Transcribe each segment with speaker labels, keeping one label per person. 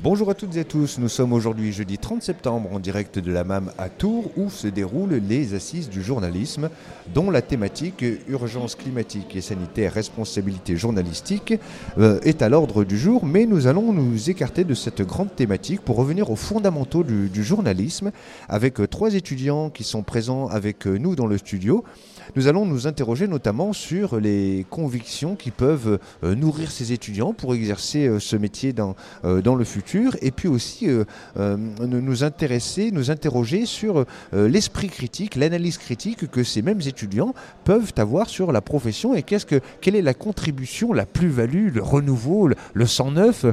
Speaker 1: Bonjour à toutes et à tous, nous sommes aujourd'hui jeudi 30 septembre en direct de la MAM à Tours où se déroulent les assises du journalisme dont la thématique urgence climatique et sanitaire, responsabilité journalistique euh, est à l'ordre du jour mais nous allons nous écarter de cette grande thématique pour revenir aux fondamentaux du, journalisme avec euh, trois étudiants qui sont présents avec euh, nous dans le studio. Nous allons nous interroger notamment sur les convictions qui peuvent euh, nourrir ces étudiants pour exercer euh, ce métier dans, euh, dans le futur et puis aussi nous intéresser, nous interroger sur l'esprit critique, l'analyse critique que ces mêmes étudiants peuvent avoir sur la profession et qu'est-ce que, quelle est la contribution, la plus-value, le renouveau, le, le sang neuf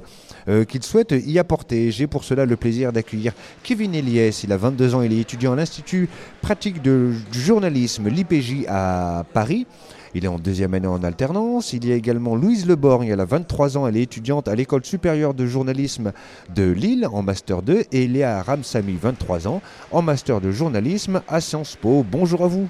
Speaker 1: euh, qu'ils souhaitent y apporter. J'ai pour cela le plaisir d'accueillir Kevin Eliès, il a 22 ans, il est étudiant à l'Institut pratique de, du journalisme, l'IPJ à Paris. Il est en deuxième année en alternance. Il y a également Louise Leborgne, elle a 23 ans, elle est étudiante à l'école supérieure de journalisme de Lille en Master 2. Et Léa Ramsamy, 23 ans, en Master de journalisme à Sciences Po. Bonjour à vous.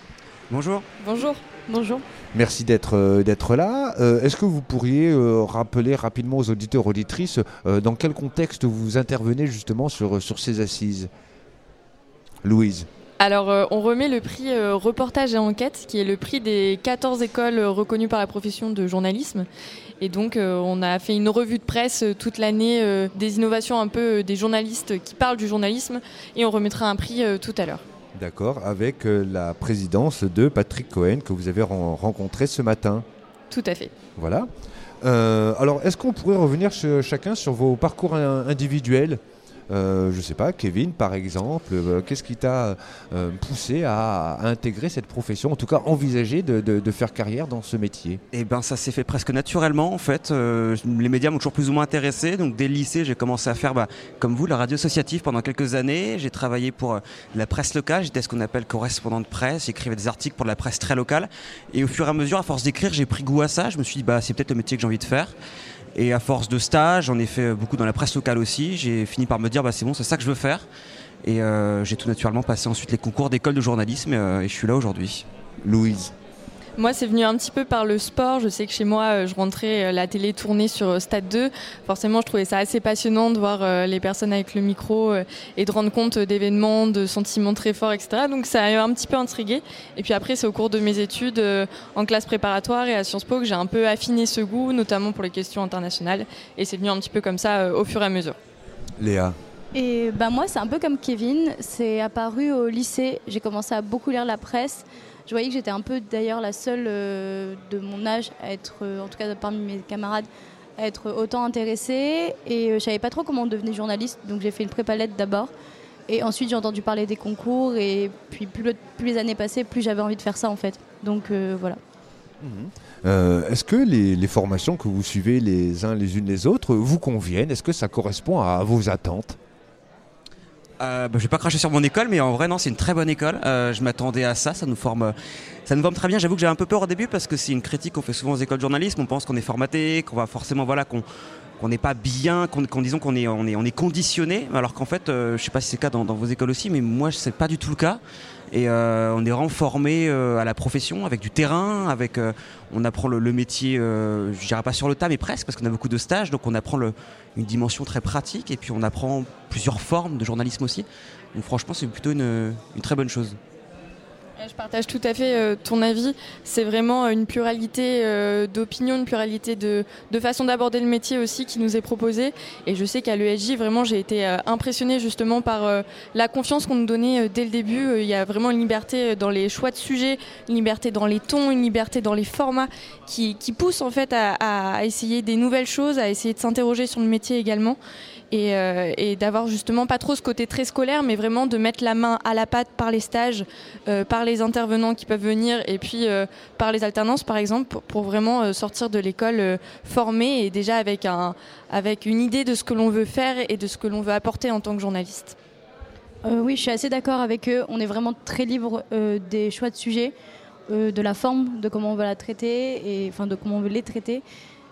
Speaker 2: Bonjour.
Speaker 3: Bonjour. Bonjour.
Speaker 1: Merci d'être euh, d'être là. Euh, Est-ce que vous pourriez euh, rappeler rapidement aux auditeurs auditrices euh, dans quel contexte vous intervenez justement sur, sur ces assises? Louise.
Speaker 3: Alors, euh, on remet le prix euh, reportage et enquête, qui est le prix des 14 écoles euh, reconnues par la profession de journalisme. Et donc, euh, on a fait une revue de presse toute l'année des innovations un peu des journalistes qui parlent du journalisme. Et on remettra un prix tout à l'heure.
Speaker 1: D'accord, avec la présidence de Patrick Cohen que vous avez ren- rencontré ce matin.
Speaker 3: Tout à fait.
Speaker 1: Voilà. Alors, est-ce qu'on pourrait revenir chacun sur vos parcours in- individuels? Euh, Je ne sais pas, Kevin par exemple, euh, qu'est-ce qui t'a euh, poussé à, intégrer cette profession, en tout cas envisager de, faire carrière dans ce métier?
Speaker 2: Eh ben ça s'est fait presque naturellement en fait. Les médias m'ont toujours plus ou moins intéressé. Donc dès le lycée, j'ai commencé à faire, bah, comme vous, la radio associative pendant quelques années. J'ai travaillé pour la presse locale. J'étais ce qu'on appelle correspondant de presse. J'écrivais des articles pour la presse très locale. Et au fur et à mesure, à force d'écrire, j'ai pris goût à ça. Je me suis dit, bah c'est peut-être le métier que j'ai envie de faire. Et à force de stage, j'en ai fait beaucoup dans la presse locale aussi. J'ai fini par me dire, bah c'est bon, c'est ça que je veux faire. Et euh, j'ai tout naturellement passé ensuite les concours d'école de journalisme euh, et je suis là aujourd'hui.
Speaker 1: Louise.
Speaker 3: Moi, c'est venu un petit peu par le sport. Je sais que chez moi, euh, je rentrais euh, la télé tournée sur euh, Stade 2. Forcément, je trouvais ça assez passionnant de voir les personnes avec le micro et de rendre compte d'événements, de sentiments très forts, etc. Donc, ça a un petit peu intrigué. Et puis après, c'est au cours de mes études en classe préparatoire et à Sciences Po que j'ai un peu affiné ce goût, notamment pour les questions internationales. Et c'est venu un petit peu comme ça au fur et à mesure.
Speaker 1: Léa.
Speaker 4: Et bah moi, c'est un peu comme Kevin. C'est apparu au lycée. J'ai commencé à beaucoup lire la presse. Je voyais que j'étais un peu d'ailleurs la seule euh, de mon âge à être, euh, en tout cas parmi mes camarades, à être autant intéressée. Et euh, je savais pas trop comment on devenait journaliste. Donc j'ai fait une prépa lettres d'abord. Et ensuite, j'ai entendu parler des concours. Et puis plus, le- plus les années passaient, plus j'avais envie de faire ça en fait. Donc voilà.
Speaker 1: Euh, Est-ce que les formations que vous suivez les uns les unes les autres vous conviennent? Est-ce que ça correspond à vos attentes?
Speaker 2: Euh, bah, je vais pas cracher sur mon école, mais en vrai non, c'est une très bonne école. Euh, je m'attendais à ça, ça nous forme, ça nous forme très bien. J'avoue que j'ai un peu peur au début parce que c'est une critique qu'on fait souvent aux écoles de journalisme. On pense qu'on est formaté, qu'on va forcément voilà qu'on n'est pas bien, qu'on disons qu'on est on est on est conditionné, alors qu'en fait, euh, je sais pas si c'est le cas dans, dans vos écoles aussi, mais moi c'est pas du tout le cas. Et euh, on est renformé euh, à la profession avec du terrain, avec euh, on apprend le, métier, je dirais pas sur le tas, mais presque parce qu'on a beaucoup de stages, donc on apprend une dimension très pratique et puis on apprend plusieurs formes de journalisme aussi. Donc franchement, c'est plutôt une très bonne chose.
Speaker 3: Je partage tout à fait euh, ton avis. C'est vraiment une pluralité euh, d'opinions, une pluralité de, de façon d'aborder le métier aussi qui nous est proposée. Et je sais qu'à l'ESJ, vraiment, j'ai été euh, impressionnée justement par euh, la confiance qu'on nous donnait euh, dès le début. Euh, Il y a vraiment une liberté euh, dans les choix de sujets, une liberté dans les tons, une liberté dans les formats qui, qui pousse en fait à, à essayer des nouvelles choses, à essayer de s'interroger sur le métier également. Et, euh, et d'avoir justement pas trop ce côté très scolaire, mais vraiment de mettre la main à la pâte par les stages, euh, par les intervenants qui peuvent venir et puis euh, par les alternances par exemple pour, vraiment sortir de l'école euh, formé et déjà avec, un, avec une idée de ce que l'on veut faire et de ce que l'on veut apporter en tant que journaliste.
Speaker 4: Oui, je suis assez d'accord avec eux. On est vraiment très libre des choix de sujets, de la forme, de comment on va la traiter, et enfin de comment on veut les traiter.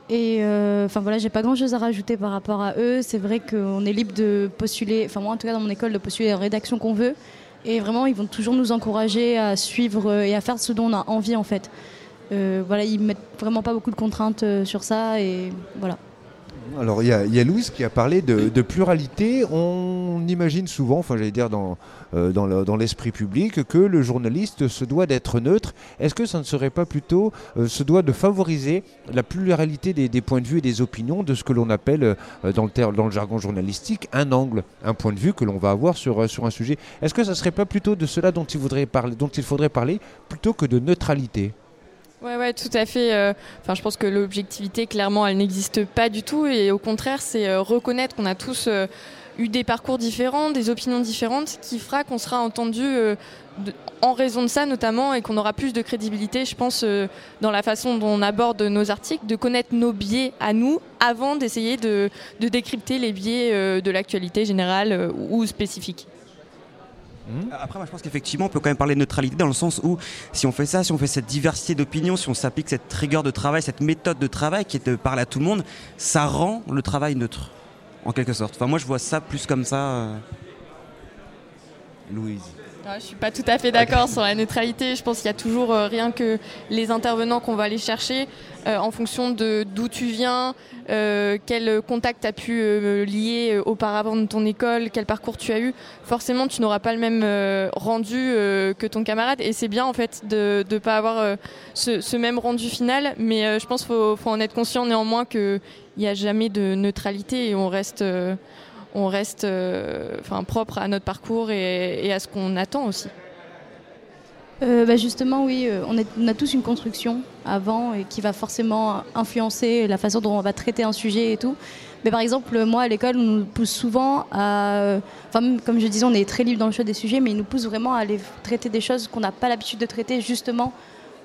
Speaker 4: Et euh, enfin voilà, j'ai pas grand chose à rajouter par rapport à eux. C'est vrai qu'on est libre de postuler, enfin moi en tout cas dans mon école, de postuler la rédaction qu'on veut. Et vraiment, ils vont toujours nous encourager à suivre euh, et à faire ce dont on a envie en fait. Euh, voilà, ils mettent vraiment pas beaucoup de contraintes sur ça et voilà.
Speaker 1: Alors il y, a Louise qui a parlé de, pluralité. On imagine souvent, enfin j'allais dire dans, euh, dans l'esprit public, que le journaliste se doit d'être neutre. Est-ce que ça ne serait pas plutôt euh, se doit de favoriser la pluralité des, points de vue et des opinions de ce que l'on appelle euh, dans, le jargon journalistique un angle, un point de vue que l'on va avoir sur, sur un sujet? Est-ce que ça ne serait pas plutôt de cela dont il, voudrait parler, dont il faudrait parler plutôt que de neutralité?
Speaker 3: Ouais, ouais, tout à fait. Euh, enfin, je pense que l'objectivité, clairement, elle n'existe pas du tout. Et au contraire, c'est euh, reconnaître qu'on a tous euh, eu des parcours différents, des opinions différentes, qui fera qu'on sera entendu en raison de ça, notamment, et qu'on aura plus de crédibilité, je pense, dans la façon dont on aborde nos articles, de connaître nos biais à nous avant d'essayer de, de, décrypter les biais de l'actualité générale ou spécifique.
Speaker 2: Hmm. Après, moi, je pense qu'effectivement, on peut quand même parler de neutralité dans le sens où, si on fait ça, si on fait cette diversité d'opinions, si on s'applique cette rigueur de travail, cette méthode de travail qui est de parler à tout le monde, ça rend le travail neutre, en quelque sorte. Enfin, moi, je vois ça plus comme ça. Euh.
Speaker 1: Louise.
Speaker 3: Je je suis pas tout à fait d'accord sur la neutralité. Je pense qu'il y a toujours euh, rien que les intervenants qu'on va aller chercher euh, en fonction de d'où tu viens, euh, quel contact as pu lier auparavant de ton école, quel parcours tu as eu. Forcément, tu n'auras pas le même rendu que ton camarade. Et c'est bien en fait de ne pas avoir ce, même rendu final. Mais je pense qu'il faut, faut, en être conscient néanmoins qu'il n'y a jamais de neutralité et on reste on reste euh, enfin, propre à notre parcours et, à ce qu'on attend aussi.
Speaker 4: Euh, bah, justement, oui, euh, on, a tous une construction avant et qui va forcément influencer la façon dont on va traiter un sujet et tout. Mais par exemple, moi à l'école, on nous pousse souvent à. Enfin, comme je disais, on est très libre dans le choix des sujets, mais ils nous poussent vraiment à aller traiter des choses qu'on n'a pas l'habitude de traiter, justement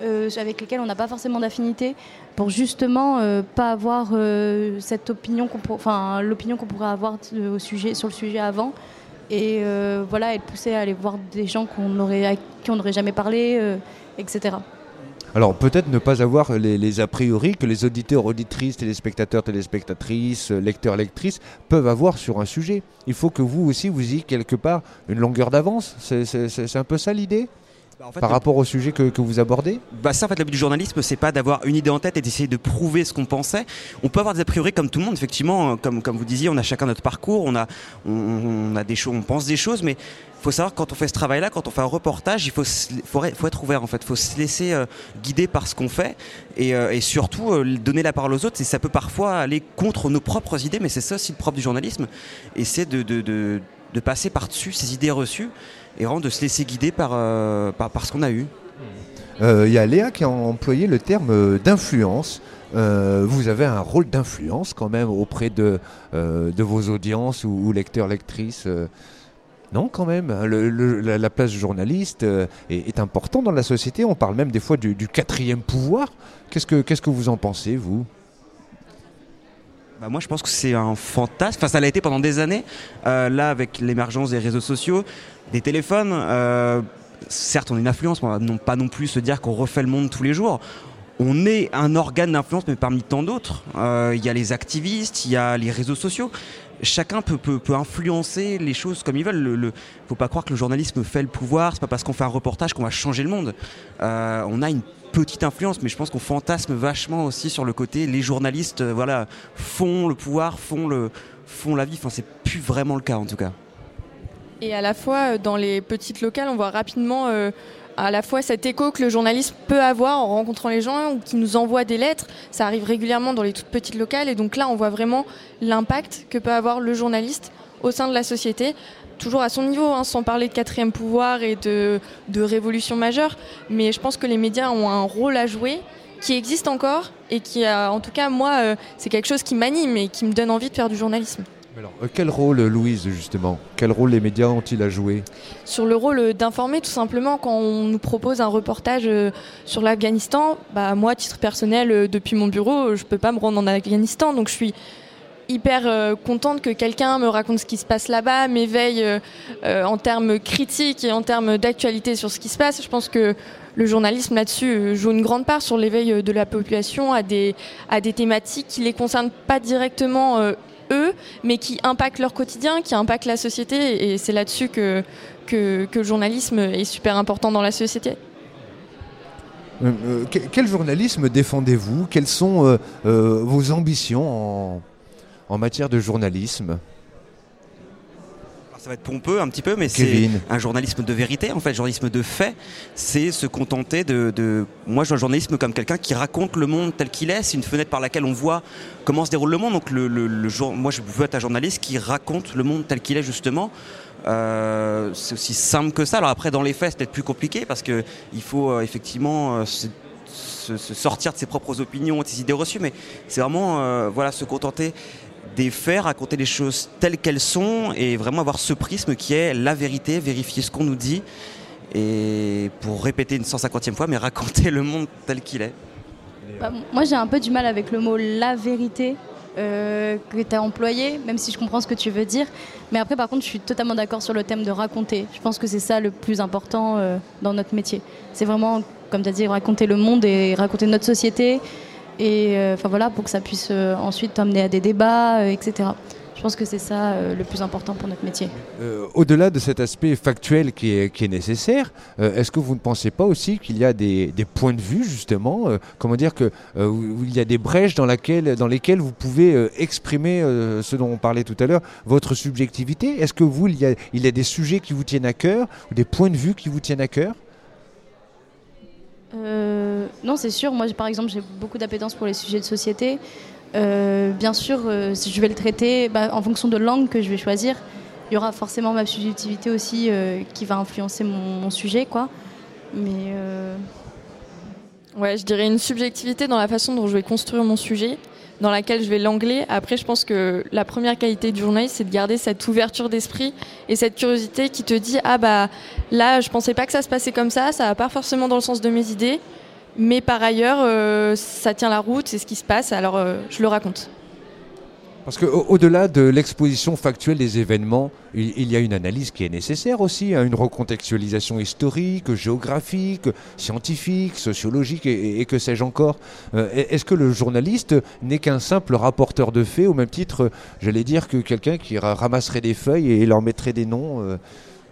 Speaker 4: euh, avec lesquels on n'a pas forcément d'affinité, pour justement euh, pas avoir euh, cette opinion, enfin l'opinion qu'on pourrait avoir au sujet, sur le sujet avant, et voilà, être poussé à aller voir des gens qu'on aurait, qui on n'aurait jamais parlé, etc.
Speaker 1: Alors peut-être ne pas avoir les, a priori que les auditeurs, auditrices, téléspectateurs, téléspectatrices, lecteurs, lectrices peuvent avoir sur un sujet. Il faut que vous aussi, vous ayez quelque part une longueur d'avance. C'est un peu ça l'idée? Bah, Par rapport au sujet que, vous abordez
Speaker 2: bah Ça, en fait, le but du journalisme, c'est pas d'avoir une idée en tête et d'essayer de prouver ce qu'on pensait. On peut avoir des a priori comme tout le monde, effectivement, comme, comme vous disiez, on a chacun notre parcours, on, a, on, a des choses, on pense des choses, mais il faut savoir quand on fait ce travail-là, quand on fait un reportage, il faut, faut, faut, être ouvert en fait, il faut se laisser euh, guider par ce qu'on fait et, euh, et surtout euh, donner la parole aux autres. Et ça peut parfois aller contre nos propres idées, mais c'est ça aussi le propre du journalisme, et c'est de, de, de, de passer par-dessus ces idées reçues et de se laisser guider par, euh, par, ce qu'on a eu.
Speaker 1: Euh, il y a Léa qui a employé le terme euh, d'influence. vous avez un rôle d'influence quand même auprès de, de vos audiences ou, lecteurs, lectrices. non, quand même. Hein, la, place du journaliste est, importante dans la société. On parle même des fois du, quatrième pouvoir. Qu'est-ce que, qu'est-ce que vous en pensez, vous?
Speaker 2: Bah moi, je pense que c'est un fantasme. Enfin, ça l'a été pendant des années. là, avec l'émergence des réseaux sociaux, des téléphones. Euh, certes, on a une influence, mais on va pas non plus se dire qu'on refait le monde tous les jours. On est un organe d'influence, mais parmi tant d'autres. Euh, il y a les activistes, il y a les réseaux sociaux. Chacun peut, peut, peut influencer les choses comme il veut. Il ne faut pas croire que le journalisme fait le pouvoir. C'est pas parce qu'on fait un reportage qu'on va changer le monde. Euh, on a une petite influence, mais je pense qu'on fantasme vachement aussi sur le côté. Les journalistes, voilà, font le pouvoir, font le, font la vie. Enfin, c'est plus vraiment le cas en tout cas.
Speaker 3: Et à la fois, euh, dans les petites locales, on voit rapidement euh, à la fois cet écho que le journaliste peut avoir en rencontrant les gens ou qui nous envoie des lettres. Ça arrive régulièrement dans les toutes petites locales. Et donc là, on voit vraiment l'impact que peut avoir le journaliste au sein de la société. Toujours à son niveau, hein, sans parler de quatrième pouvoir et de, de révolution majeure. Mais je pense que les médias ont un rôle à jouer qui existe encore et qui, en tout cas, moi, euh, c'est quelque chose qui m'anime et qui me donne envie de faire du journalisme.
Speaker 1: Euh, quel rôle, Louise, justement? Quel rôle les médias ont-ils à jouer?
Speaker 3: Sur le rôle d'informer, tout simplement, quand on nous propose un reportage euh, sur l'Afghanistan, bah, moi, à titre personnel, euh, depuis mon bureau, je ne peux pas me rendre en Afghanistan, donc je suis hyper contente que quelqu'un me raconte ce qui se passe là-bas, m'éveille en termes critiques et en termes d'actualité sur ce qui se passe. Je pense que le journalisme là-dessus joue une grande part sur l'éveil de la population à des, à des thématiques qui les concernent pas directement eux, mais qui impactent leur quotidien, qui impactent la société. Et c'est là-dessus que, que, le journalisme est super important dans la société.
Speaker 1: Euh, euh, quel journalisme défendez-vous? Quelles sont euh, vos ambitions matière de journalisme
Speaker 2: ça va être pompeux un petit peu, mais c'est un journalisme de vérité, en fait, journalisme de fait. C'est se contenter de, Moi, je vois le journalisme comme quelqu'un qui raconte le monde tel qu'il est. C'est une fenêtre par laquelle on voit comment se déroule le monde. Donc, le, le, jour... moi, je veux être un journaliste qui raconte le monde tel qu'il est, justement. Euh, c'est aussi simple que ça. Alors après, dans les faits, c'est peut-être plus compliqué parce qu'il faut euh, effectivement euh, se, sortir de ses propres opinions, de ses idées reçues, mais c'est vraiment voilà, se contenter des faits, raconter les choses telles qu'elles sont et vraiment avoir ce prisme qui est la vérité, vérifier ce qu'on nous dit et pour répéter une 150e fois, mais raconter le monde tel qu'il est.
Speaker 4: Bah, moi j'ai un peu du mal avec le mot la vérité euh, que tu as employé, même si je comprends ce que tu veux dire. Mais après par contre je suis totalement d'accord sur le thème de raconter. Je pense que c'est ça le plus important euh, dans notre métier. C'est vraiment, comme tu as dit, raconter le monde et raconter notre société et euh, enfin voilà pour que ça puisse euh, ensuite amener à des débats, euh, etc. Je pense que c'est ça le plus important pour notre métier.
Speaker 1: Au-delà de cet aspect factuel qui est, nécessaire, est-ce que vous ne pensez pas aussi qu'il y a des, points de vue justement, comment dire que il y a des brèches dans, lesquelles vous pouvez exprimer ce dont on parlait tout à l'heure, votre subjectivité? Est-ce que vous, il y a des sujets qui vous tiennent à cœur ou des points de vue qui vous tiennent à cœur?
Speaker 4: Euh, non, c'est sûr. Moi, par exemple, j'ai beaucoup d'appétence pour les sujets de société. Euh, bien sûr, euh, si je vais le traiter bah, en fonction de langue que je vais choisir, il y aura forcément ma subjectivité aussi qui va influencer mon, sujet, quoi. Mais
Speaker 3: ouais, je dirais une subjectivité dans la façon dont je vais construire mon sujet dans laquelle je vais l'angler. Après, je pense que la première qualité du journaliste, c'est de garder cette ouverture d'esprit et cette curiosité qui te dit ah bah là, je pensais pas que ça se passait comme ça, ça va pas forcément dans le sens de mes idées, mais par ailleurs, euh, ça tient la route, c'est ce qui se passe, alors euh, je le raconte.
Speaker 1: Parce qu'au-delà de l'exposition factuelle des événements, il, y a une analyse qui est nécessaire aussi, hein, une recontextualisation historique, géographique, scientifique, sociologique et, que sais-je encore. Euh, est-ce que le journaliste n'est qu'un simple rapporteur de faits, au même titre, j'allais dire, que quelqu'un qui ramasserait des feuilles et leur mettrait des noms euh,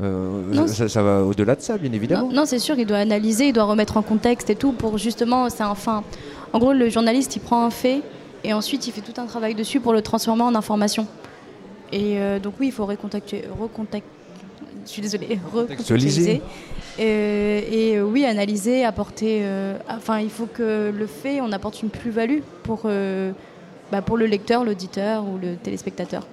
Speaker 1: euh, ça, va au-delà de ça, bien évidemment.
Speaker 4: Non, c'est sûr, il doit analyser, il doit remettre en contexte et tout pour justement, c'est enfin, en gros, le journaliste, il prend un fait, et ensuite, il fait tout un travail dessus pour le transformer en information. Et euh, donc oui, il faut recontacter, recontacter je suis désolée, recontextualiser. Euh, et euh, oui, analyser, apporter. enfin, il faut que le fait, on apporte une plus-value pour, bah, pour le lecteur, l'auditeur ou le téléspectateur.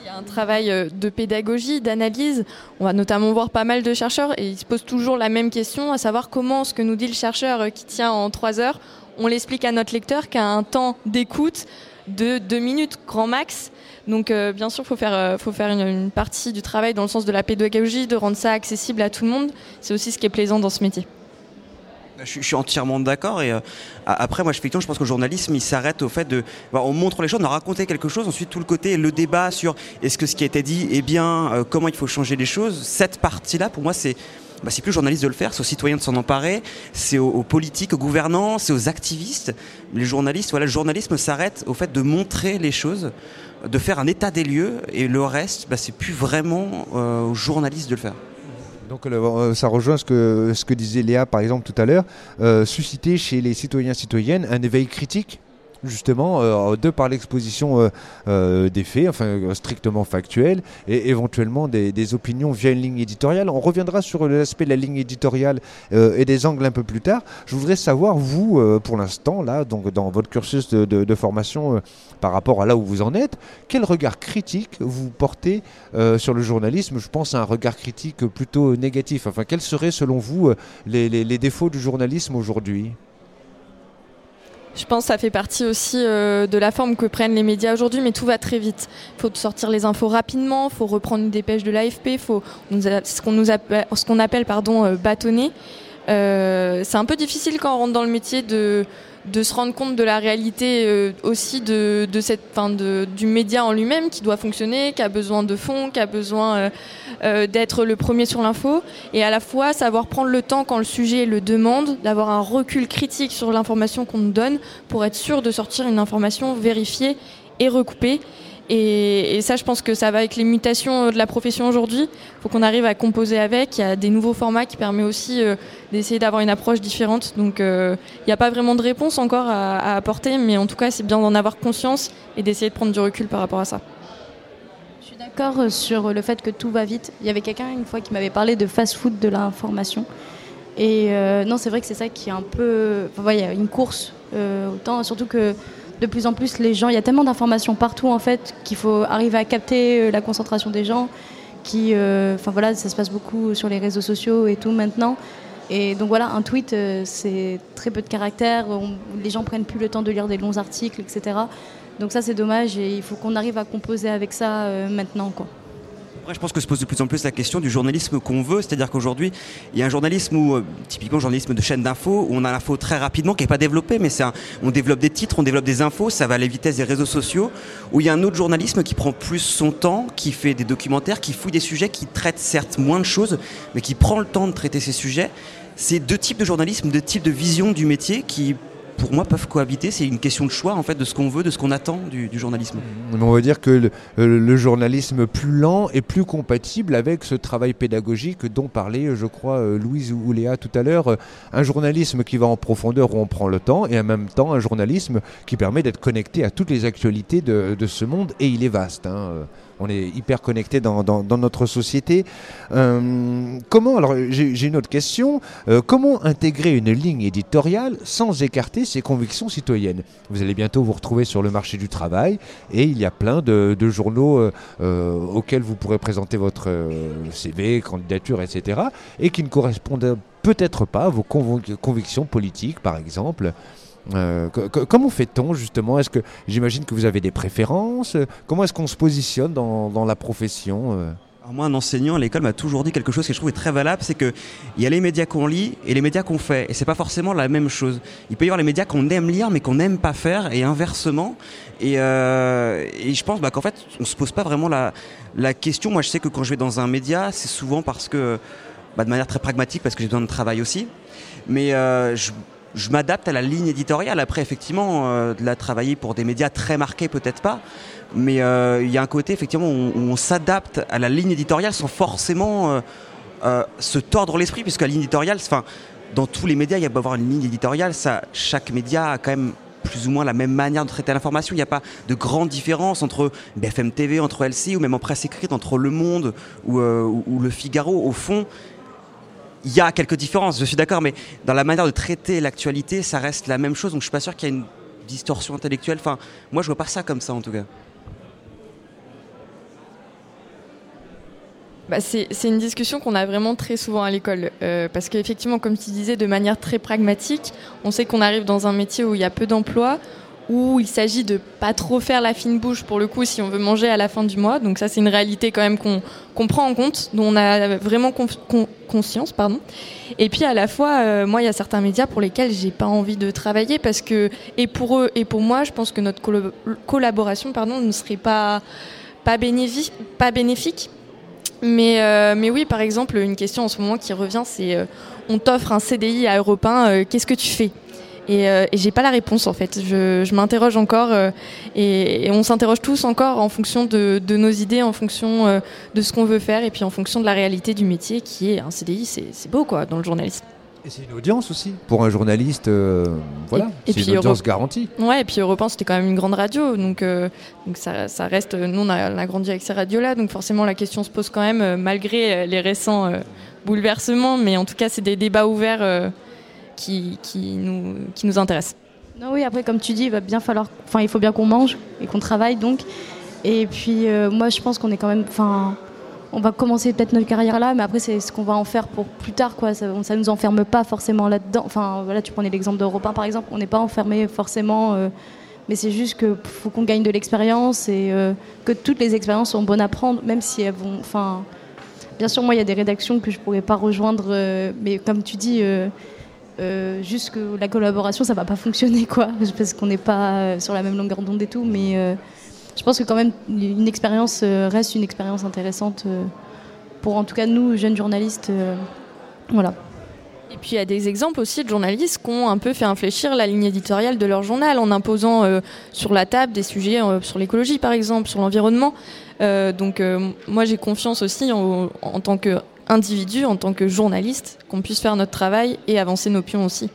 Speaker 3: Il y a un travail de pédagogie, d'analyse. On va notamment voir pas mal de chercheurs et ils se posent toujours la même question, à savoir comment ce que nous dit le chercheur qui tient en trois heures, on l'explique à notre lecteur qu'à un temps d'écoute de deux minutes grand max. Donc euh, bien sûr, faut faire, euh, faut faire une, partie du travail dans le sens de la pédagogie, de rendre ça accessible à tout le monde. C'est aussi ce qui est plaisant dans ce métier.
Speaker 2: Je, suis entièrement d'accord. Et euh, après, moi, effectivement, je pense que le journalisme, il s'arrête au fait de, bah, on montre les choses, on a raconté quelque chose. Ensuite, tout le côté, le débat sur est-ce que ce qui a été dit est bien, comment il faut changer les choses. Cette partie-là, pour moi, c'est bah, c'est plus aux journalistes de le faire, c'est aux citoyens de s'en emparer, c'est aux, politiques, aux gouvernants, c'est aux activistes. Les journalistes, voilà, le journalisme s'arrête au fait de montrer les choses, de faire un état des lieux, et le reste, bah, c'est plus vraiment euh, aux journalistes de le faire.
Speaker 1: Donc euh, ça rejoint ce que, ce que disait Léa par exemple tout à l'heure, euh, susciter chez les citoyens citoyennes un éveil critique justement, euh, de par l'exposition euh, euh, des faits, enfin strictement factuels, et éventuellement des, opinions via une ligne éditoriale. On reviendra sur l'aspect de la ligne éditoriale et des angles un peu plus tard. Je voudrais savoir, vous, pour l'instant, là, donc dans votre cursus de, formation par rapport à là où vous en êtes, quel regard critique vous portez sur le journalisme? Je pense à un regard critique plutôt négatif. Enfin, quels seraient selon vous les défauts du journalisme aujourd'hui?
Speaker 3: Je pense que ça fait partie aussi euh, de la forme que prennent les médias aujourd'hui, mais tout va très vite. Il faut sortir les infos rapidement, il faut reprendre une dépêche de l'AFP, faut ce qu'on appelle, appelle pardon, euh, bâtonner. Euh, c'est un peu difficile quand on rentre dans le métier de de se rendre compte de la réalité euh, aussi de, de cette, fin, de, du média en lui-même qui doit fonctionner, qui a besoin de fonds, qui a besoin euh, euh, d'être le premier sur l'info, et à la fois savoir prendre le temps quand le sujet le demande, d'avoir un recul critique sur l'information qu'on nous donne pour être sûr de sortir une information vérifiée et recoupée. Et, ça, je pense que ça va avec les mutations de la profession aujourd'hui. Il faut qu'on arrive à composer avec. Il y a des nouveaux formats qui permettent aussi d'essayer d'avoir une approche différente. Donc, il n'y a pas vraiment de réponse encore à apporter, mais en tout cas, c'est bien d'en avoir conscience et d'essayer de prendre du recul par rapport à ça
Speaker 4: d'accord sur le fait que tout va vite. Il y avait quelqu'un une fois qui m'avait parlé de fast-food de l'information. Et euh, non, c'est vrai que c'est ça qui est un peu. Enfin, il y a une course euh, autant, surtout que de plus en plus les gens, il y a tellement d'informations partout en fait qu'il faut arriver à capter euh, la concentration des gens. Qui, enfin voilà, ça se passe beaucoup sur les réseaux sociaux et tout maintenant. Et donc voilà, un tweet, c'est très peu de caractères. les gens prennent plus le temps de lire des longs articles, etc. Donc ça c'est dommage et il faut qu'on arrive à composer avec ça euh, maintenant.
Speaker 2: Après, je pense que se pose de plus en plus la question du journalisme qu'on veut, c'est-à-dire qu'aujourd'hui, il y a un journalisme où, euh, typiquement, journalisme de chaîne d'infos, où on a l'info très rapidement, qui n'est pas développé, mais on développe des titres, on développe des infos, ça va à la vitesse des réseaux sociaux, où il y a un autre journalisme qui prend plus son temps, qui fait des documentaires, qui fouille des sujets, qui traite certes moins de choses, mais qui prend le temps de traiter ces sujets. C'est deux types de journalisme, deux types de vision du métier qui pour moi, peuvent cohabiter. C'est une question de choix, en fait, de ce qu'on veut, de ce qu'on attend du, journalisme.
Speaker 1: On va dire que euh, le, journalisme plus lent est plus compatible avec ce travail pédagogique dont parlait, je crois, euh, Louise ou Léa tout à l'heure. Un journalisme qui va en profondeur où on prend le temps, et en même temps un journalisme qui permet d'être connecté à toutes les actualités de, ce monde, et il est vaste. Hein on est hyper connecté dans, notre société. Euh, comment, alors j'ai une autre question, euh, comment intégrer une ligne éditoriale sans écarter ses convictions citoyennes? Vous allez bientôt vous retrouver sur le marché du travail et il y a plein de, journaux euh, auxquels vous pourrez présenter votre CV, candidature, etc. et qui ne correspondent peut-être pas à vos convictions politiques, par exemple. Euh, comment fait-on justement? Est-ce que j'imagine que vous avez des préférences? Comment est-ce qu'on se positionne dans, la profession euh?
Speaker 2: moi, un enseignant à l'école m'a toujours dit quelque chose que je trouve très valable, c'est qu'il y a les médias qu'on lit et les médias qu'on fait, et c'est pas forcément la même chose. Il peut y avoir les médias qu'on aime lire mais qu'on n'aime pas faire, et inversement. Et, euh, je pense bah, qu'en fait, on se pose pas vraiment la, question. Moi, je sais que quand je vais dans un média, c'est souvent parce que, bah, de manière très pragmatique, parce que j'ai besoin de travail aussi. Mais je je m'adapte à la ligne éditoriale. Après, effectivement, euh, de la travailler pour des médias très marqués, peut-être pas. Mais euh, il y a un côté, effectivement, où, on s'adapte à la ligne éditoriale sans forcément euh, se tordre l'esprit, puisque la ligne éditoriale, enfin, dans tous les médias, il y a beau avoir une ligne éditoriale, ça, chaque média a quand même plus ou moins la même manière de traiter l'information. Il n'y a pas de grande différence entre BFM TV, entre LC ou même en presse écrite, entre Le Monde ou Le Figaro. Au fond, il y a quelques différences, je suis d'accord, mais dans la manière de traiter l'actualité, ça reste la même chose. Donc je suis pas sûr qu'il y ait une distorsion intellectuelle. Enfin, moi je vois pas ça comme ça en tout cas.
Speaker 3: Bah, c'est une discussion qu'on a vraiment très souvent à l'école. Euh, parce qu'effectivement, comme tu disais, de manière très pragmatique, on sait qu'on arrive dans un métier où il y a peu d'emplois, où il s'agit de pas trop faire la fine bouche pour le coup si on veut manger à la fin du mois. Donc ça c'est une réalité quand même qu'on prend en compte, dont on a vraiment conscience. Pardon. Et puis à la fois, euh, moi il y a certains médias pour lesquels j'ai pas envie de travailler parce que, et pour eux et pour moi, je pense que notre collaboration pardon, ne serait pas, pas, bénéfique, pas bénéfique. Mais, euh, mais oui, par exemple, une question en ce moment qui revient, c'est euh, on t'offre un CDI à Europe 1, qu'est-ce que tu fais? Et, euh, et j'ai pas la réponse en fait. Je, je m'interroge encore euh, et, on s'interroge tous encore en fonction de, de nos idées, en fonction euh, de ce qu'on veut faire et puis en fonction de la réalité du métier qui est un CDI, c'est beau quoi dans le journalisme.
Speaker 1: Et c'est une audience aussi pour un journaliste, voilà, c'est une audience garantie.
Speaker 3: Ouais, et puis Europe 1 c'était quand même une grande radio, donc, donc ça, ça, reste. Nous on a, on a, grandi avec ces radios-là, donc forcément la question se pose quand même malgré les récents bouleversements, mais en tout cas c'est des débats ouverts qui, nous, qui nous intéresse.
Speaker 4: Non, oui, après, comme tu dis, il va bien falloir. Il faut bien qu'on mange et qu'on travaille, donc. Et puis, euh, moi, je pense qu'on est quand même. On va commencer peut-être notre carrière là, mais après, c'est ce qu'on va en faire pour plus tard, quoi. Ça, ne nous enferme pas forcément là-dedans. Enfin, voilà, tu prenais l'exemple d'Europe 1, par exemple. On n'est pas enfermé forcément. Euh, mais c'est juste qu'il faut qu'on gagne de l'expérience et euh, que toutes les expériences sont bonnes à prendre, même si elles vont. Bien sûr, moi, il y a des rédactions que je pourrais pas rejoindre, mais comme tu dis euh, juste que la collaboration, ça va pas fonctionner, quoi, parce qu'on n'est pas euh, sur la même longueur d'onde et tout. Mais euh, je pense que quand même, une expérience reste une expérience intéressante pour, en tout cas, nous, jeunes journalistes. voilà.
Speaker 3: Et puis il y a des exemples aussi de journalistes qui ont un peu fait infléchir la ligne éditoriale de leur journal en imposant sur la table des sujets sur l'écologie par exemple, sur l'environnement. Donc moi j'ai confiance aussi en, en tant qu'individu, en tant que journaliste, qu'on puisse faire notre travail et avancer nos pions aussi.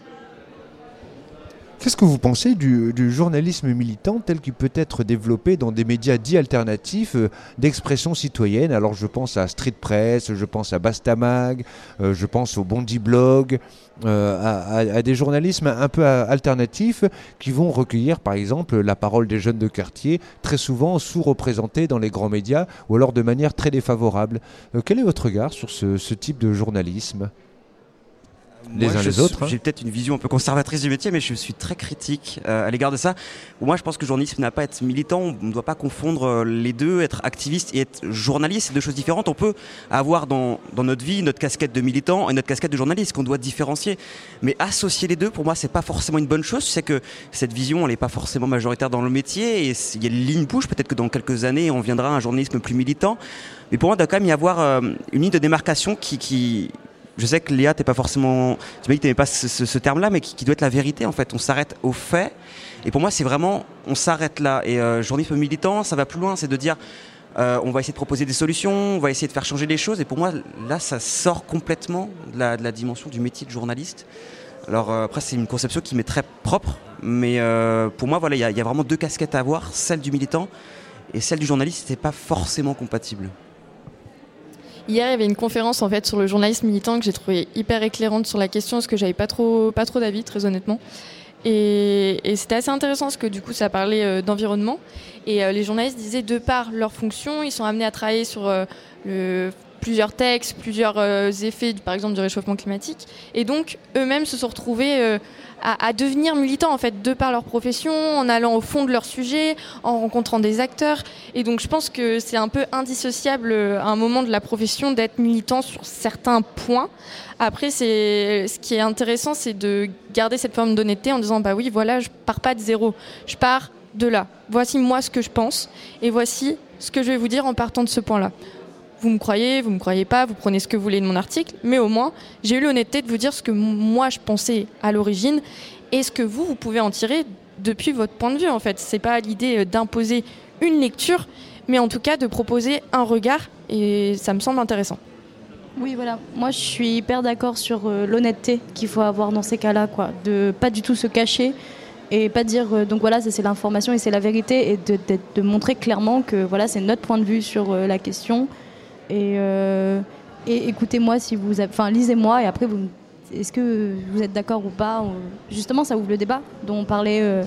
Speaker 1: Qu'est-ce que vous pensez du, journalisme militant tel qu'il peut être développé dans des médias dits alternatifs euh, d'expression citoyenne? Alors je pense à Street Press, je pense à Bastamag, euh, je pense au Bondi Blog, euh, à, des journalismes un peu alternatifs qui vont recueillir par exemple la parole des jeunes de quartier, très souvent sous-représentés dans les grands médias ou alors de manière très défavorable. quel est votre regard sur ce type de journalisme? Les uns les autres.
Speaker 2: Hein. J'ai peut-être une vision un peu conservatrice du métier, mais je suis très critique euh, à l'égard de ça. Moi, je pense que le journalisme n'a pas à être militant. On ne doit pas confondre euh, les deux. Être activiste et être journaliste, c'est deux choses différentes. On peut avoir dans, dans notre vie notre casquette de militant et notre casquette de journaliste qu'on doit différencier. Mais associer les deux, pour moi, c'est pas forcément une bonne chose. Je sais que cette vision, elle n'est pas forcément majoritaire dans le métier et il y a une ligne bouche. Peut-être que dans quelques années, on viendra à un journalisme plus militant. Mais pour moi, il doit quand même y avoir euh, une ligne de démarcation qui, qui, je sais que Léa, t'es pas forcément, tu m'as dit que pas ce, terme-là, mais qui, doit être la vérité en fait. On s'arrête au fait. Et pour moi, c'est vraiment, on s'arrête là. Et euh, journalisme militant, ça va plus loin, c'est de dire, euh, on va essayer de proposer des solutions, on va essayer de faire changer les choses. Et pour moi, là, ça sort complètement de la, dimension du métier de journaliste. Alors euh, après, c'est une conception qui m'est très propre, mais euh, pour moi, voilà, il y, y, a vraiment deux casquettes à avoir, celle du militant et celle du journaliste. C'était pas forcément compatible.
Speaker 3: Hier, il y avait une conférence en fait sur le journalisme militant que j'ai trouvé hyper éclairante sur la question, parce que j'avais pas trop, pas trop d'avis, très honnêtement. Et, c'était assez intéressant parce que du coup, ça parlait euh, d'environnement. Et euh, les journalistes disaient, de par leur fonction, ils sont amenés à travailler sur euh, le, plusieurs textes, plusieurs effets, par exemple, du réchauffement climatique. Et donc, eux-mêmes se sont retrouvés à, devenir militants en fait de par leur profession, en allant au fond de leur sujet, en rencontrant des acteurs. Et donc je pense que c'est un peu indissociable euh, à un moment de la profession d'être militant sur certains points. Après, c'est ce qui est intéressant, c'est de garder cette forme d'honnêteté en disant bah oui, voilà, je pars pas de zéro, je pars de là. Voici moi ce que je pense et voici ce que je vais vous dire en partant de ce point-là vous me croyez, vous me croyez pas, vous prenez ce que vous voulez de mon article, mais au moins, j'ai eu l'honnêteté de vous dire ce que moi je pensais à l'origine et ce que vous, vous pouvez en tirer depuis votre point de vue, en fait. C'est pas l'idée euh, d'imposer une lecture, mais en tout cas de proposer un regard, et ça me semble intéressant.
Speaker 4: Oui, voilà. Moi, je suis hyper d'accord sur euh, l'honnêteté qu'il faut avoir dans ces cas-là, quoi. De pas du tout se cacher et pas dire euh, donc voilà, c'est l'information et c'est la vérité, et de, de, montrer clairement que voilà, c'est notre point de vue sur la question et, euh, et écoutez-moi si vous, enfin lisez-moi et après vous, est-ce que vous êtes d'accord ou pas Justement, ça ouvre le débat dont on parlait euh,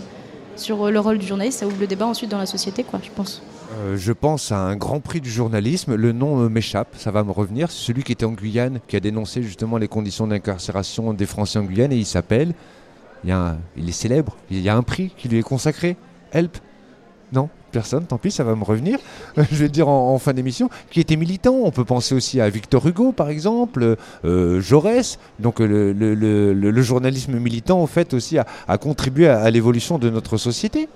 Speaker 4: sur le rôle du journaliste, ça ouvre le débat ensuite dans la société, quoi, je pense.
Speaker 1: Euh, je pense à un grand prix du journalisme. Le nom m'échappe, ça va me revenir. C'est celui qui était en Guyane, qui a dénoncé justement les conditions d'incarcération des Français en Guyane, et il s'appelle. Il est célèbre. Il y a un prix qui lui est consacré. Help. Non? Personne, tant pis, ça va me revenir, je vais dire en, fin d'émission, qui était militant. On peut penser aussi à Victor Hugo, par exemple, euh, Jaurès. Donc le, journalisme militant, en fait, aussi a, contribué à, l'évolution de notre société.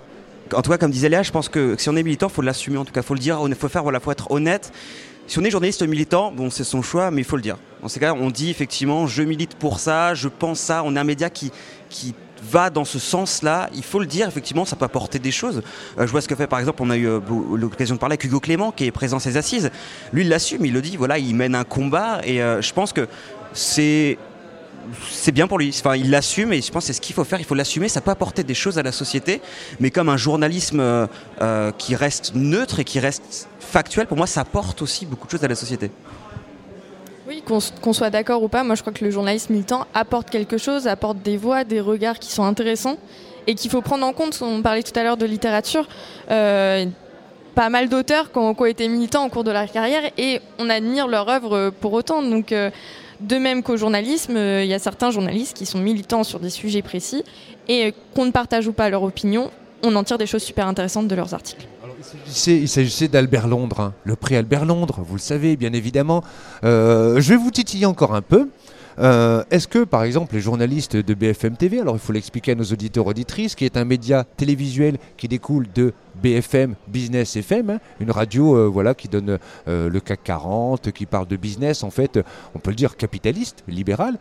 Speaker 2: En tout cas, comme disait Léa, je pense que si on est militant, il faut l'assumer. En tout cas, il faut le dire, il faut faire, voilà, faut être honnête. Si on est journaliste militant, bon, c'est son choix, mais il faut le dire. Dans ces cas, on dit effectivement, je milite pour ça, je pense ça. On est un média qui, qui va dans ce sens-là. Il faut le dire, effectivement, ça peut apporter des choses. Euh, je vois ce que fait, par exemple, on a eu euh, l'occasion de parler avec Hugo Clément, qui est présent à ses assises. Lui, il l'assume, il le dit, voilà, il mène un combat, et euh, je pense que c'est c'est bien pour lui. Enfin, il l'assume et je pense que c'est ce qu'il faut faire. Il faut l'assumer. Ça peut apporter des choses à la société, mais comme un journalisme qui reste neutre et qui reste factuel, pour moi, ça apporte aussi beaucoup de choses à la société.
Speaker 3: Oui, qu'on soit d'accord ou pas, moi je crois que le journalisme militant apporte quelque chose, apporte des voix, des regards qui sont intéressants et qu'il faut prendre en compte. On parlait tout à l'heure de littérature. Euh, pas mal d'auteurs qui ont, été militants au cours de leur carrière et on admire leur œuvre pour autant. Donc, euh, de même qu'au journalisme, euh, il y a certains journalistes qui sont militants sur des sujets précis et qu'on ne partage ou pas leur opinion, on en tire des choses super intéressantes de leurs articles.
Speaker 1: Il s'agissait d'Albert Londres, hein. le prix Albert Londres, vous le savez bien évidemment. Euh, je vais vous titiller encore un peu. Euh, est-ce que, par exemple, les journalistes de BFM TV, alors il faut l'expliquer à nos auditeurs auditrices, qui est un média télévisuel qui découle de BFM Business FM, hein, une radio euh, voilà, qui donne le CAC 40, qui parle de business, en fait, on peut le dire capitaliste, libéral.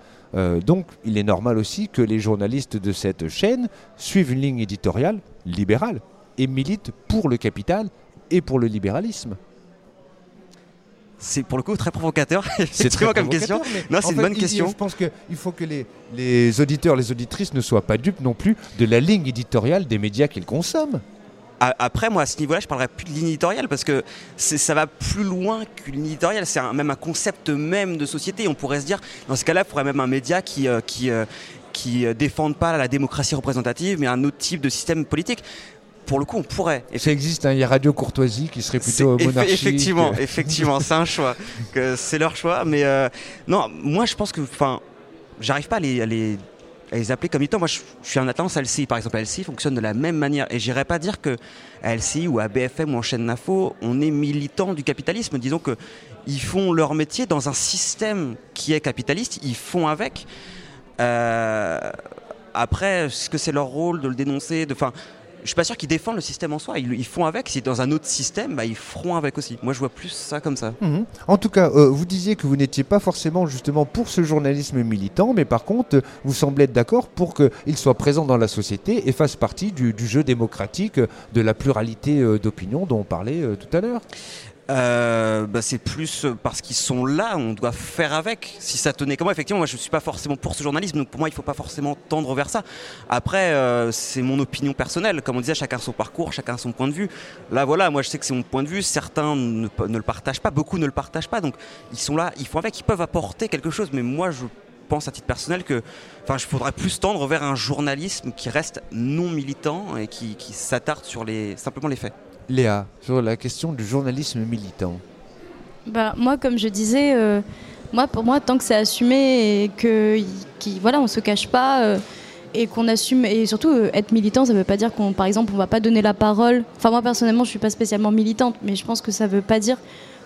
Speaker 1: donc il est normal aussi que les journalistes de cette chaîne suivent une ligne éditoriale libérale et militent pour le capital et pour le libéralisme.
Speaker 2: C'est pour le coup très provocateur, c'est très comme question. Non, c'est une bonne question.
Speaker 1: Je pense qu'il faut que les, les auditeurs, les auditrices ne soient pas dupes non plus de la ligne éditoriale des médias qu'ils consomment.
Speaker 2: Après, moi, à ce niveau-là, je parlerai plus de ligne éditoriale parce que ça va plus loin qu'une ligne éditoriale. C'est même un concept même de société. On pourrait se dire, dans ce cas-là, il faudrait même un média qui, euh, qui, euh, qui euh, défende pas la démocratie représentative, mais un autre type de système politique pour le coup, on pourrait.
Speaker 1: Ça existe, hein, il y a Radio Courtoisie qui serait plutôt monarchique.
Speaker 2: Effectivement, effectivement, c'est un choix. C'est leur choix. Mais euh, non, moi je pense que, enfin, j'arrive pas à les, les, appeler comme militants. Moi, je, suis un attention à LCI, par exemple. LCI fonctionne de la même manière. Et j'irais pas dire que à LCI ou à BFM ou en chaîne d'info, on est militant du capitalisme. Disons que ils font leur métier dans un système qui est capitaliste. Ils font avec. Euh, après, est-ce que c'est leur rôle de le dénoncer de, je suis pas sûr qu'ils défendent le système en soi. Ils, font avec. Si dans un autre système, bah, ils feront avec aussi. Moi, je vois plus ça comme ça.
Speaker 1: Mhm. En tout cas, euh, vous disiez que vous n'étiez pas forcément justement pour ce journalisme militant, mais par contre, vous semblez être d'accord pour qu'il soit présent dans la société et fasse partie du, jeu démocratique de la pluralité euh, d'opinion dont on parlait euh, tout à l'heure.
Speaker 2: Euh, bah, c'est plus parce qu'ils sont là, on doit faire avec. Si ça tenait comme moi, effectivement, moi je ne suis pas forcément pour ce journalisme, donc pour moi il ne faut pas forcément tendre vers ça. Après, euh, c'est mon opinion personnelle. Comme on disait, chacun son parcours, chacun son point de vue. Là, voilà, moi je sais que c'est mon point de vue. Certains ne, le partagent pas, beaucoup ne le partagent pas, donc ils sont là, ils font avec, ils peuvent apporter quelque chose. Mais moi je pense à titre personnel que, enfin, je faudrait plus tendre vers un journalisme qui reste non militant et qui, qui s'attarde sur les simplement les faits.
Speaker 1: Léa, sur la question du journalisme militant
Speaker 4: bah, Moi, comme je disais, euh, moi, pour moi, tant que c'est assumé et que qui, voilà, on se cache pas euh, et qu'on assume, et surtout euh, être militant, ça ne veut pas dire qu'on, par exemple, on va pas donner la parole. Enfin, moi, personnellement, je suis pas spécialement militante, mais je pense que ça ne veut pas dire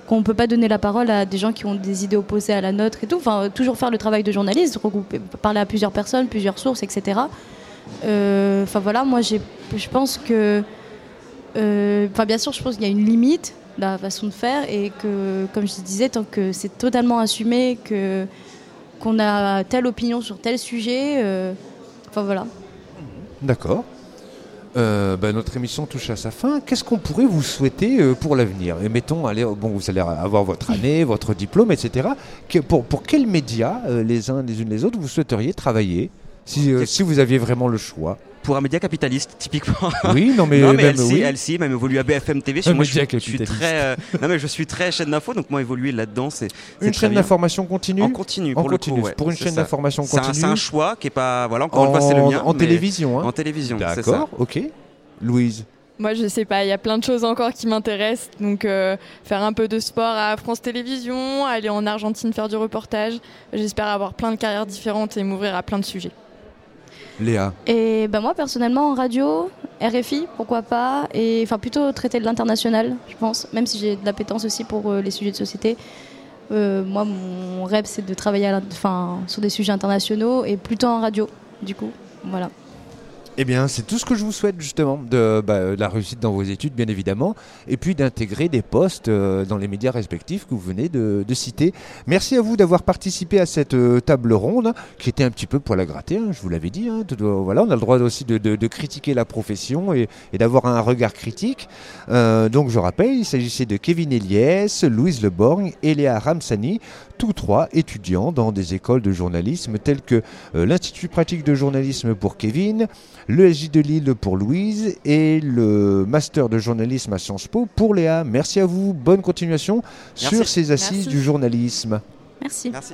Speaker 4: qu'on ne peut pas donner la parole à des gens qui ont des idées opposées à la nôtre et tout. Enfin, toujours faire le travail de journaliste, regrouper, parler à plusieurs personnes, plusieurs sources, etc. Enfin voilà, moi je pense que enfin, bien sûr, je pense qu'il y a une limite dans la façon de faire et que, comme je disais, tant que c'est totalement assumé, que qu'on a telle opinion sur tel sujet, euh, enfin voilà.
Speaker 1: D'accord. Euh, bah, notre émission touche à sa fin. Qu'est-ce qu'on pourrait vous souhaiter pour l'avenir? Et mettons, allez, bon, vous allez avoir votre année, votre diplôme, etc. pour, pour quels médias, les uns les unes les autres, vous souhaiteriez travailler? Si, si vous aviez vraiment le choix
Speaker 2: pour un média capitaliste, typiquement.
Speaker 1: Oui, non, mais, non,
Speaker 2: mais même, oui. LCI, même évolué à BFM TV. moi, je, suis très, euh, non, mais je suis très chaîne d'info, donc moi, évoluer là-dedans, c'est.
Speaker 1: Une chaîne d'information continue
Speaker 2: En continu, pour le coup.
Speaker 1: pour une chaîne d'information continue.
Speaker 2: C'est un, choix qui est pas. Voilà, encore une fois, c'est le mien.
Speaker 1: En télévision, hein.
Speaker 2: En télévision,
Speaker 1: D'accord, ok. Louise
Speaker 3: moi, je sais pas, il y a plein de choses encore qui m'intéressent. Donc, euh, faire un peu de sport à France Télévisions, aller en Argentine faire du reportage. J'espère avoir plein de carrières différentes et m'ouvrir à plein de sujets.
Speaker 1: Léa
Speaker 4: Et ben moi personnellement en radio, RFI, pourquoi pas, et enfin plutôt traiter de l'international, je pense, même si j'ai de l'appétence aussi pour euh, les sujets de société. Euh, moi, mon rêve, c'est de travailler à sur des sujets internationaux et plutôt en radio, du coup. Voilà.
Speaker 1: Eh bien, c'est tout ce que je vous souhaite justement, de, bah, la réussite dans vos études, bien évidemment, et puis d'intégrer des postes euh, dans les médias respectifs que vous venez de, citer. Merci à vous d'avoir participé à cette euh, table ronde, qui était un petit peu poil à gratter, hein, je vous l'avais dit. Hein, voilà, on a le droit aussi de, critiquer la profession et, d'avoir un regard critique. Euh, donc, je rappelle, il s'agissait de Kevin Eliès, Louise Leborgne et Léa Ramsani, tous trois étudiants dans des écoles de journalisme telles que l'Institut pratique de journalisme pour Kevin, l'ESJ de Lille pour Louise et le Master de journalisme à Sciences Po pour Léa. Merci à vous, bonne continuation sur ces assises du journalisme.
Speaker 4: Merci. Merci.